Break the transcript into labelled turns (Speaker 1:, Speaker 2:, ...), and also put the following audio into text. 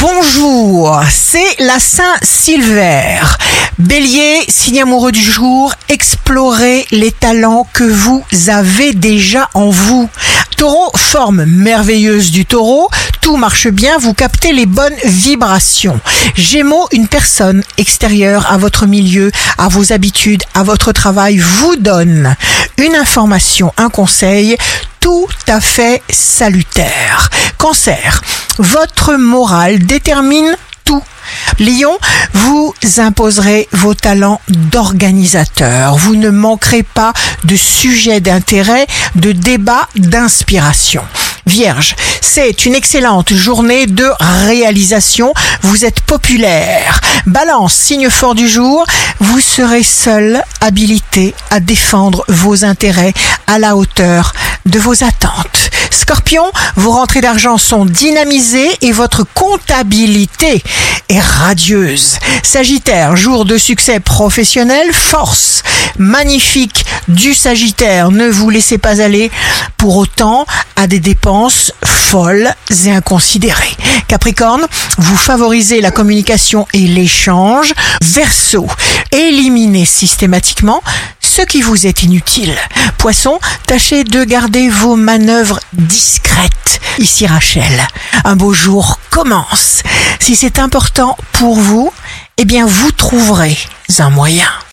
Speaker 1: Bonjour, c'est la Saint-Silver. Bélier, signe amoureux du jour, explorez les talents que vous avez déjà en vous. Taureau, forme merveilleuse du taureau, tout marche bien, vous captez les bonnes vibrations. Gémeaux, une personne extérieure à votre milieu, à vos habitudes, à votre travail vous donne une information, un conseil tout à fait salutaire. Cancer, votre morale détermine tout. Lion, vous imposerez vos talents d'organisateur. Vous ne manquerez pas de sujets d'intérêt, de débats, d'inspiration. Vierge, c'est une excellente journée de réalisation. Vous êtes populaire. Balance, signe fort du jour, vous serez seul habilité à défendre vos intérêts à la hauteur de vos attentes. Scorpion, vos rentrées d'argent sont dynamisées et votre comptabilité est radieuse. Sagittaire, jour de succès professionnel, force magnifique du Sagittaire. Ne vous laissez pas aller pour autant à des dépenses folles et inconsidérées. Capricorne, vous favorisez la communication et l'échange. Verseau, éliminez systématiquement ce qui vous est inutile. Poisson, tâchez de garder vos manœuvres discrètes. Ici Rachel, un beau jour commence. Si c'est important pour vous, eh bien vous trouverez un moyen.